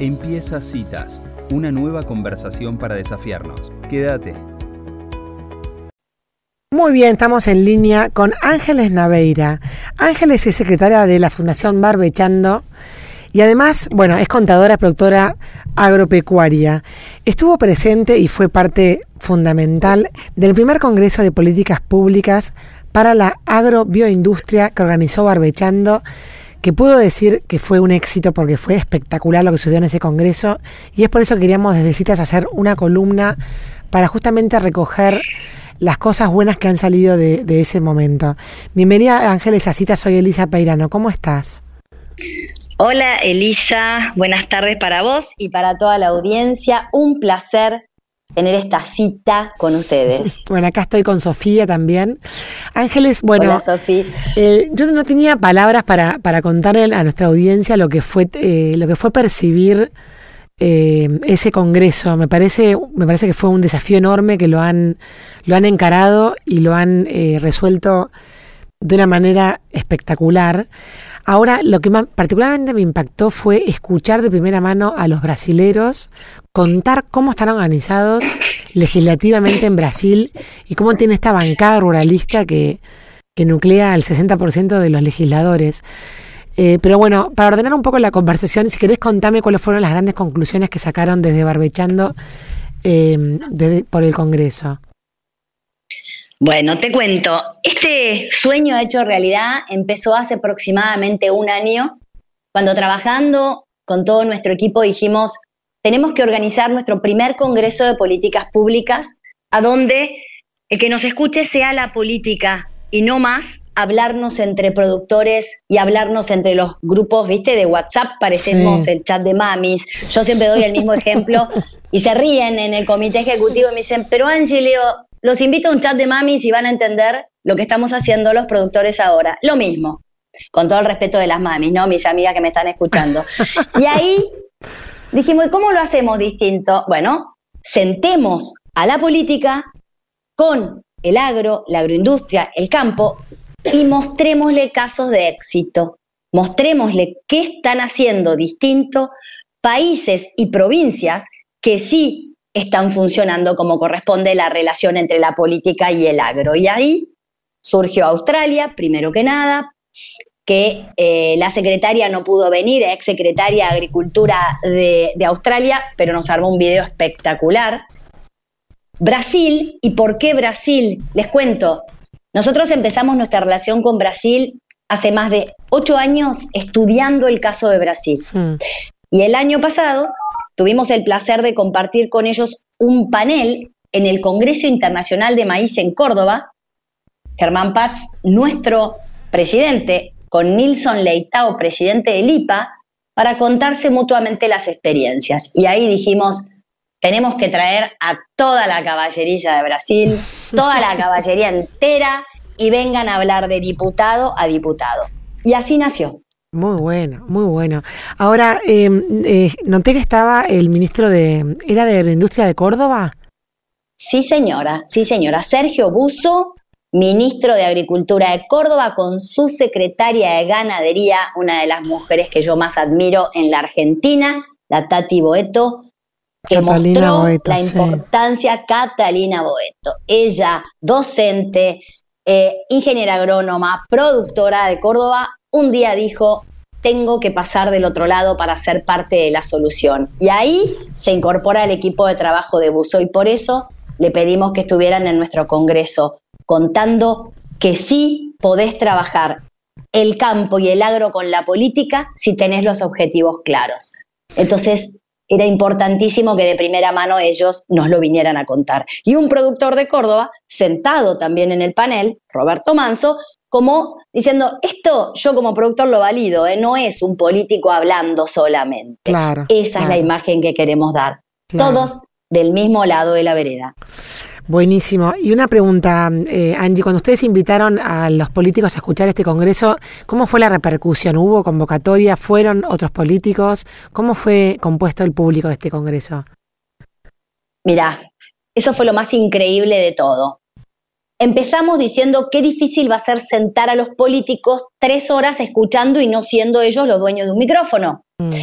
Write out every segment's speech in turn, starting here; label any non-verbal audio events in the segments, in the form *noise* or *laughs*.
Empieza Citas, una nueva conversación para desafiarnos. Quédate. Muy bien, estamos en línea con Ángeles Naveira. Ángeles es secretaria de la Fundación Barbechando y además, bueno, es contadora, productora agropecuaria. Estuvo presente y fue parte fundamental del primer Congreso de Políticas Públicas para la Agrobioindustria que organizó Barbechando que puedo decir que fue un éxito porque fue espectacular lo que sucedió en ese congreso y es por eso que queríamos desde Citas hacer una columna para justamente recoger las cosas buenas que han salido de, ese momento. Bienvenida Ángeles a Citas, soy Elisa Peirano, ¿cómo estás? Hola Elisa, buenas tardes para vos y para toda la audiencia. Un placer tener esta cita con ustedes. *laughs* Bueno, acá estoy con Sofía también. Ángeles, bueno, Hola, Sofía. Eh, yo no tenía palabras para, para contarle a nuestra audiencia lo que fue, eh, lo que fue percibir eh, ese congreso. Me parece, me parece que fue un desafío enorme que lo han, lo han encarado y lo han resuelto de una manera espectacular. Ahora, lo que más particularmente me impactó fue escuchar de primera mano a los brasileros contar cómo están organizados legislativamente en Brasil y cómo tiene esta bancada ruralista que, que nuclea al 60% de los legisladores. Eh, pero bueno, para ordenar un poco la conversación, si querés contame cuáles fueron las grandes conclusiones que sacaron desde Barbechando eh, por el Congreso. Bueno, te cuento, este sueño hecho realidad empezó hace aproximadamente un año, cuando trabajando con todo nuestro equipo dijimos, tenemos que organizar nuestro primer Congreso de Políticas Públicas, a donde el que nos escuche sea la política y no más hablarnos entre productores y hablarnos entre los grupos, viste, de WhatsApp, parecemos el chat de mamis. Yo siempre doy el mismo ejemplo y se ríen en el comité ejecutivo y me dicen, pero Angie, los invito a un chat de mamis y van a entender lo que estamos haciendo los productores ahora. Lo mismo, con todo el respeto de las mamis, ¿no? Mis amigas que me están escuchando. *laughs* Y ahí dijimos, ¿y cómo lo hacemos distinto? Bueno, sentemos a la política con el agro, la agroindustria, el campo y mostrémosle casos de éxito. Mostrémosle qué están haciendo distinto países y provincias que sí están funcionando como corresponde la relación entre la política y el agro. Y ahí surgió Australia, primero que nada, que eh, la secretaria no pudo venir, ex secretaria de Agricultura de, de Australia, pero nos armó un video espectacular. Brasil, ¿y por qué Brasil? Les cuento, nosotros empezamos nuestra relación con Brasil hace más de ocho años estudiando el caso de Brasil. Hmm. Y el año pasado Tuvimos el placer de compartir con ellos un panel en el Congreso Internacional de Maíz en Córdoba. Germán Paz, nuestro presidente, con Nilson Leitao, presidente del IPA, para contarse mutuamente las experiencias. Y ahí dijimos, tenemos que traer a toda la caballería de Brasil, toda la caballería entera, y vengan a hablar de diputado a diputado. Y así nació. Muy bueno, muy bueno. Ahora, em, eh, noté que estaba el ministro de... ¿Era de la industria de Córdoba? Sí, señora, sí, señora. Sergio Buzo, ministro de Agricultura de Córdoba, con su secretaria de Ganadería, una de las mujeres que yo más admiro en la Argentina, la Tati Boeto, que mostró la importancia, Catalina Boeto. Ella, docente, eh, ingeniera agrónoma, productora de Córdoba, un día dijo, tengo que pasar del otro lado para ser parte de la solución. Y ahí se incorpora el equipo de trabajo de Buzo y por eso le pedimos que estuvieran en nuestro Congreso contando que sí podés trabajar el campo y el agro con la política si tenés los objetivos claros. Entonces, era importantísimo que de primera mano ellos nos lo vinieran a contar. Y un productor de Córdoba, sentado también en el panel, Roberto Manso, como diciendo, esto yo como productor lo valido, ¿eh? no es un político hablando solamente. Claro, Esa es la imagen que queremos dar. Todos del mismo lado de la vereda. Buenísimo. Y una pregunta, eh, Angie, cuando ustedes invitaron a los políticos a escuchar este Congreso, ¿cómo fue la repercusión? ¿Hubo convocatoria? ¿Fueron otros políticos? ¿Cómo fue compuesto el público de este Congreso? Mirá, eso fue lo más increíble de todo. Empezamos diciendo qué difícil va a ser sentar a los políticos tres horas escuchando y no siendo ellos los dueños de un micrófono. Mm.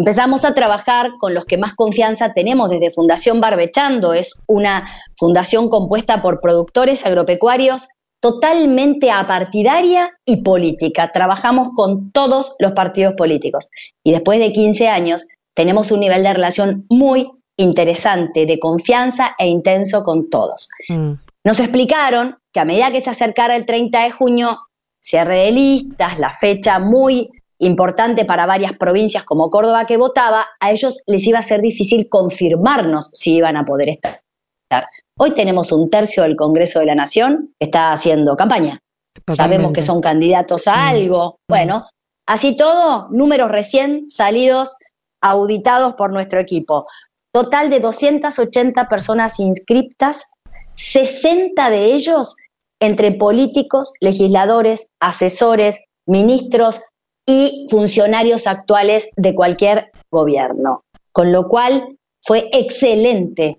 Empezamos a trabajar con los que más confianza tenemos desde Fundación Barbechando. Es una fundación compuesta por productores agropecuarios totalmente apartidaria y política. Trabajamos con todos los partidos políticos. Y después de 15 años tenemos un nivel de relación muy interesante, de confianza e intenso con todos. Mm. Nos explicaron que a medida que se acercara el 30 de junio, cierre de listas, la fecha muy importante para varias provincias como Córdoba que votaba, a ellos les iba a ser difícil confirmarnos si iban a poder estar. Hoy tenemos un tercio del Congreso de la Nación que está haciendo campaña. Sabemos que son candidatos a mm. algo. Mm. Bueno, así todo, números recién salidos, auditados por nuestro equipo. Total de 280 personas inscriptas, 60 de ellos entre políticos, legisladores, asesores, ministros y funcionarios actuales de cualquier gobierno. Con lo cual fue excelente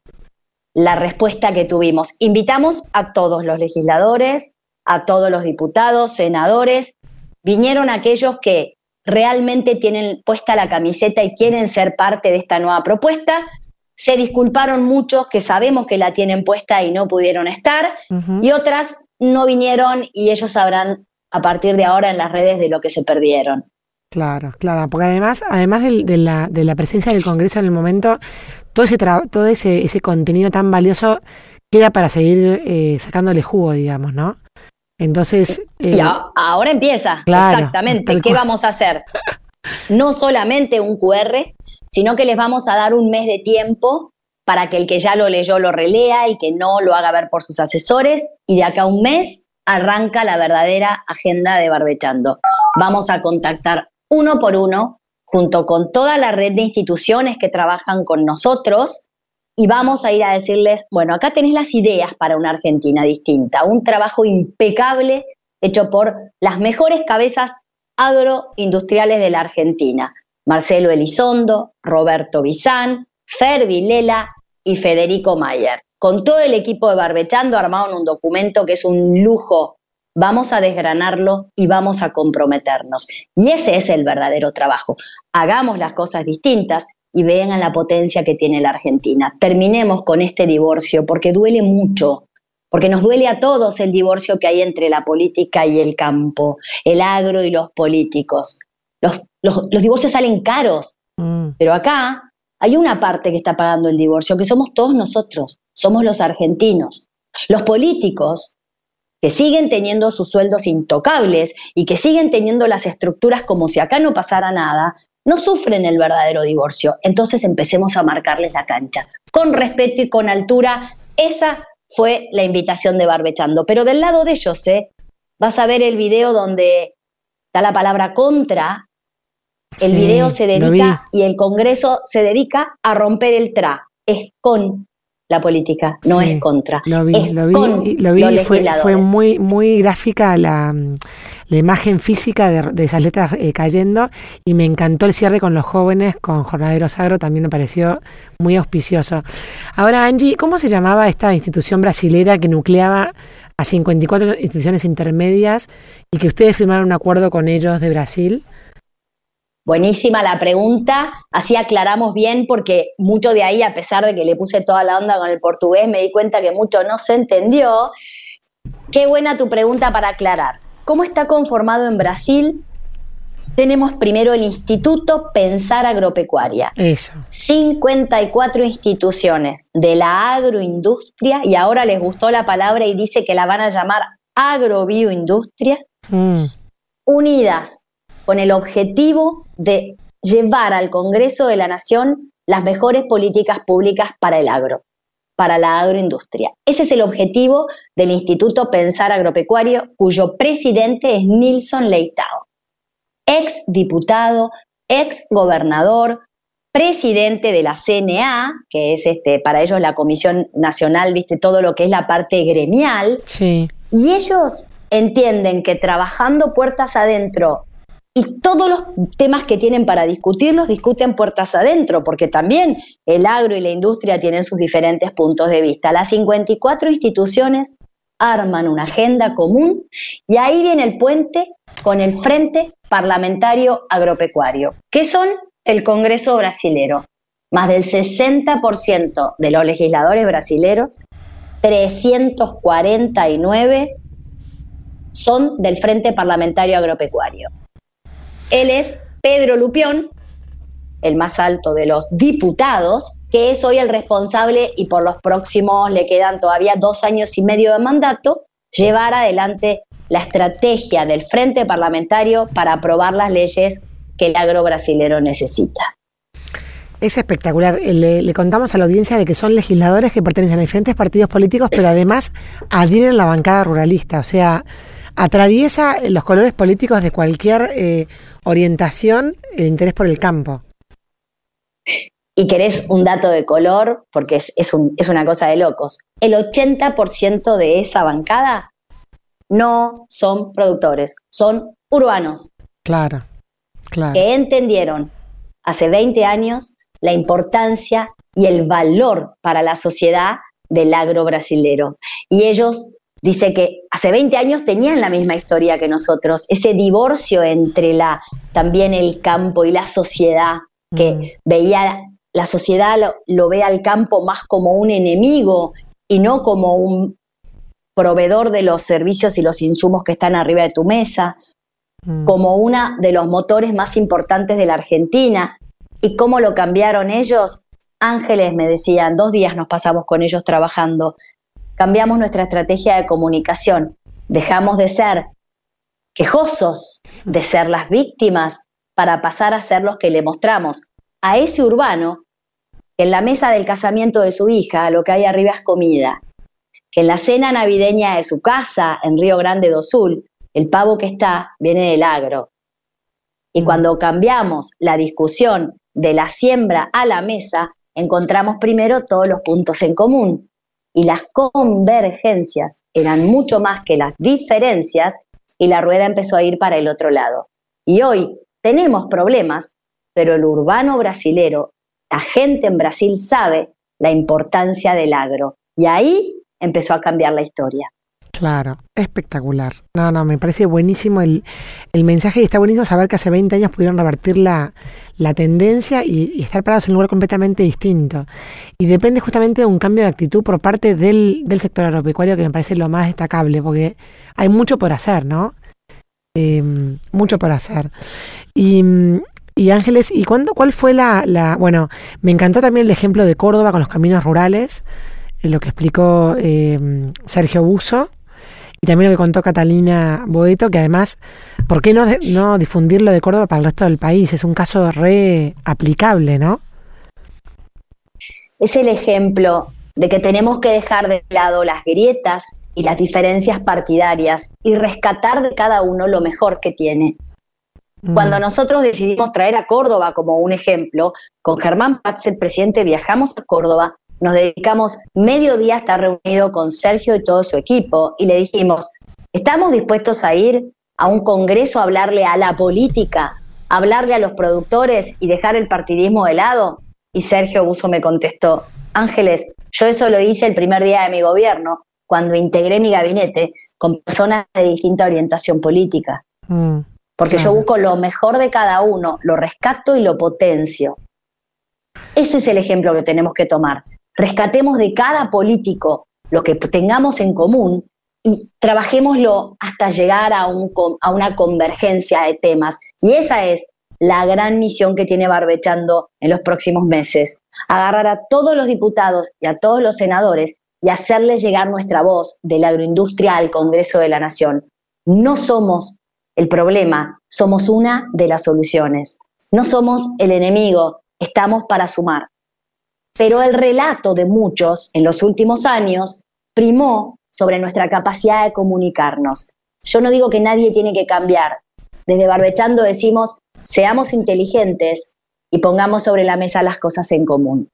la respuesta que tuvimos. Invitamos a todos los legisladores, a todos los diputados, senadores, vinieron aquellos que realmente tienen puesta la camiseta y quieren ser parte de esta nueva propuesta. Se disculparon muchos que sabemos que la tienen puesta y no pudieron estar, y otras no vinieron y ellos sabrán a partir de ahora en las redes de lo que se perdieron. Claro, claro, porque además, además de, la, de la presencia del Congreso en el momento, todo ese todo ese, ese contenido tan valioso queda para seguir eh, sacándole jugo, digamos, ¿no? Entonces. y eh, ahora empieza. exactamente. ¿Qué vamos a hacer? *laughs* No solamente un QR, sino que les vamos a dar un mes de tiempo para que el que ya lo leyó lo relea, y que no lo haga ver por sus asesores, y de acá a un mes arranca la verdadera agenda de Barbechando. Vamos a contactar uno por uno, junto con toda la red de instituciones que trabajan con nosotros, y vamos a ir a decirles, bueno, acá tenés las ideas para una Argentina distinta, un trabajo impecable hecho por las mejores cabezas agroindustriales de la Argentina, Marcelo Elizondo, Roberto Bizán, Fer Vilela y Federico Mayer. Con todo el equipo de Barbechando armaron un documento que es un lujo vamos a desgranarlo y vamos a comprometernos. Y ese es el verdadero trabajo. Hagamos las cosas distintas y vean a la potencia que tiene la Argentina. Terminemos con este divorcio porque duele mucho, porque nos duele a todos el divorcio que hay entre la política y el campo, el agro y los políticos. Los, divorcios salen caros, mm. pero acá hay una parte que está pagando el divorcio, que somos todos nosotros, somos los argentinos. Los políticos que siguen teniendo sus sueldos intocables y que siguen teniendo las estructuras como si acá no pasara nada, no sufren el verdadero divorcio. Entonces empecemos a marcarles la cancha. Con respeto y con altura, esa fue la invitación de Barbechando. Pero del lado de ellos, ¿eh? vas a ver el video donde está la palabra contra. El video se dedica y el Congreso se dedica a romper el tra. Es con la política, no es contra. Lo vi, lo vi, lo vi fue, fue, muy, muy gráfica la, la imagen física de, esas letras eh, cayendo y me encantó el cierre con los jóvenes, con Jornaderos Agro, también me pareció muy auspicioso. Ahora, Angie, ¿cómo se llamaba esta institución brasilera que nucleaba a 54 instituciones intermedias y que ustedes firmaron un acuerdo con ellos de Brasil? Buenísima la pregunta, así aclaramos bien porque mucho de ahí, a pesar de que le puse toda la onda con el portugués, me di cuenta que mucho no se entendió. Qué buena tu pregunta para aclarar. ¿Cómo está conformado en Brasil? Tenemos primero el Instituto Pensar Agropecuaria. Eso. 54 instituciones de la agroindustria y ahora les gustó la palabra y dice que la van a llamar agrobioindustria. Mm. Unidas con el objetivo de llevar al Congreso de la Nación las mejores políticas públicas para el agro, para la agroindustria. Ese es el objetivo del Instituto Pensar Agropecuario, cuyo presidente es Nilson Leitao, ex diputado, ex gobernador, presidente de la CNA, que es este, para ellos la Comisión Nacional, viste, todo lo que es la parte gremial. Sí. Y ellos entienden que trabajando puertas adentro y todos los temas que tienen para discutir los discuten puertas adentro, porque también el agro y la industria tienen sus diferentes puntos de vista. Las 54 instituciones arman una agenda común y ahí viene el puente con el Frente Parlamentario Agropecuario, que son el Congreso brasilero. Más del 60% de los legisladores brasileros, 349, son del Frente Parlamentario Agropecuario. Él es Pedro Lupión, el más alto de los diputados, que es hoy el responsable y por los próximos le quedan todavía dos años y medio de mandato, llevar adelante la estrategia del Frente Parlamentario para aprobar las leyes que el agro brasilero necesita. Es espectacular. Eh, le, contamos a la audiencia de que son legisladores que pertenecen a diferentes partidos políticos, pero además adhieren la bancada ruralista. O sea, atraviesa los colores políticos de cualquier eh, orientación e interés por el campo y querés un dato de color, porque es, es, una cosa de locos, el 80% de esa bancada no son productores, son urbanos. Claro, claro. Que entendieron hace 20 años la importancia y el valor para la sociedad del agro brasilero. Y ellos dice que hace 20 años tenían la misma historia que nosotros, ese divorcio entre la también el campo y la sociedad que mm. veía la sociedad lo, ve al campo más como un enemigo y no como un proveedor de los servicios y los insumos que están arriba de tu mesa, mm. como uno de los motores más importantes de la Argentina. ¿Y cómo lo cambiaron ellos? Ángeles me decían, dos días nos pasamos con ellos trabajando. Cambiamos nuestra estrategia de comunicación. Dejamos de ser quejosos, de ser las víctimas, para pasar a ser los que le mostramos a ese urbano que en la mesa del casamiento de su hija lo que hay arriba es comida, que en la cena navideña de su casa en Río Grande do Sul el pavo que está viene del agro. Y mm. cuando cambiamos la discusión de la siembra a la mesa, encontramos primero todos los puntos en común. Y las convergencias eran mucho más que las diferencias y la rueda empezó a ir para el otro lado. Y hoy tenemos problemas pero el urbano brasilero, la gente en Brasil sabe la importancia del agro. Y ahí empezó a cambiar la historia. Claro, espectacular. No, no, me parece buenísimo el, mensaje y está buenísimo saber que hace 20 años pudieron revertir la, tendencia y, estar parados en un lugar completamente distinto. Y depende justamente de un cambio de actitud por parte del, sector agropecuario que me parece lo más destacable, porque hay mucho por hacer, ¿no? Eh, mucho por hacer. Y y Ángeles, ¿y cuándo, cuál fue la, la, Bueno, me encantó también el ejemplo de Córdoba con los caminos rurales, eh, lo que explicó em, Sergio Buso, y también lo que contó Catalina Boeto, que además, ¿por qué no, no difundirlo de Córdoba para el resto del país? Es un caso re aplicable, ¿no? Es el ejemplo de que tenemos que dejar de lado las grietas y las diferencias partidarias y rescatar de cada uno lo mejor que tiene. Cuando mm. nosotros decidimos traer a Córdoba como un ejemplo, con Germán Paz, el presidente, viajamos a Córdoba, nos dedicamos medio día a estar reunido con Sergio y todo su equipo y le dijimos, ¿estamos dispuestos a ir a un congreso a hablarle a la política, a hablarle a los productores y dejar el partidismo de lado? Y Sergio Buso me contestó, Ángeles, yo eso lo hice el primer día de mi gobierno, cuando integré mi gabinete con personas de distinta orientación política. Mm porque yo busco lo mejor de cada uno, lo rescato y lo potencio. Ese es el ejemplo que tenemos que tomar. Rescatemos de cada político lo que tengamos en común y trabajémoslo hasta llegar a, a una convergencia de temas. Y esa es la gran misión que tiene Barbechando en los próximos meses. Agarrar a todos los diputados y a todos los senadores y hacerles llegar nuestra voz de la agroindustria al Congreso de la Nación. No somos el problema, somos una de las soluciones. No somos el enemigo, estamos para sumar. Pero el relato de muchos en los últimos años primó sobre nuestra capacidad de comunicarnos. Yo no digo que nadie tiene que cambiar. Desde Barbechando decimos, seamos inteligentes y pongamos sobre la mesa las cosas en común.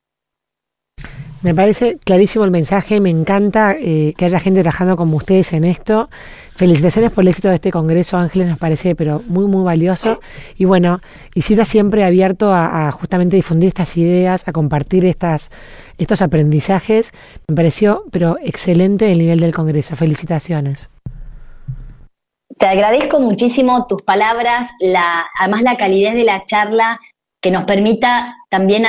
Me parece clarísimo el mensaje, me encanta eh, que haya gente trabajando como ustedes en esto. Felicitaciones por el éxito de este congreso, Ángeles, nos parece pero muy, muy valioso. Y bueno, Isita siempre abierto a, justamente difundir estas ideas, a compartir estas, estos aprendizajes. Me pareció pero excelente el nivel del congreso. Felicitaciones. Te agradezco muchísimo tus palabras, la, además la calidez de la charla que nos permita también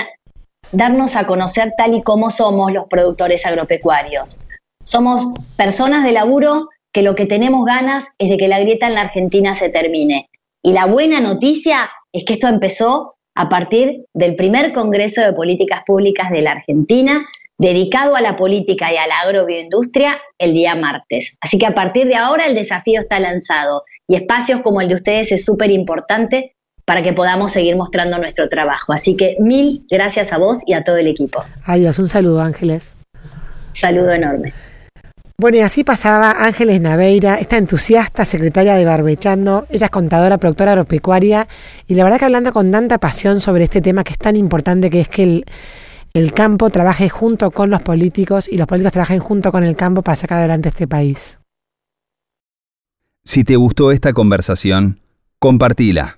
darnos a conocer tal y como somos los productores agropecuarios. Somos personas de laburo que lo que tenemos ganas es de que la grieta en la Argentina se termine. Y la buena noticia es que esto empezó a partir del primer Congreso de Políticas Públicas de la Argentina, dedicado a la política y a la agrobioindustria el día martes. Así que a partir de ahora el desafío está lanzado y espacios como el de ustedes es súper importante para que podamos seguir mostrando nuestro trabajo. Así que mil gracias a vos y a todo el equipo. Adiós, un saludo Ángeles. Saludo enorme. Bueno, y así pasaba Ángeles Naveira, esta entusiasta secretaria de Barbechando. Ella es contadora, productora agropecuaria y la verdad que hablando con tanta pasión sobre este tema que es tan importante, que es que el, el campo trabaje junto con los políticos y los políticos trabajen junto con el campo para sacar adelante este país. Si te gustó esta conversación, compartila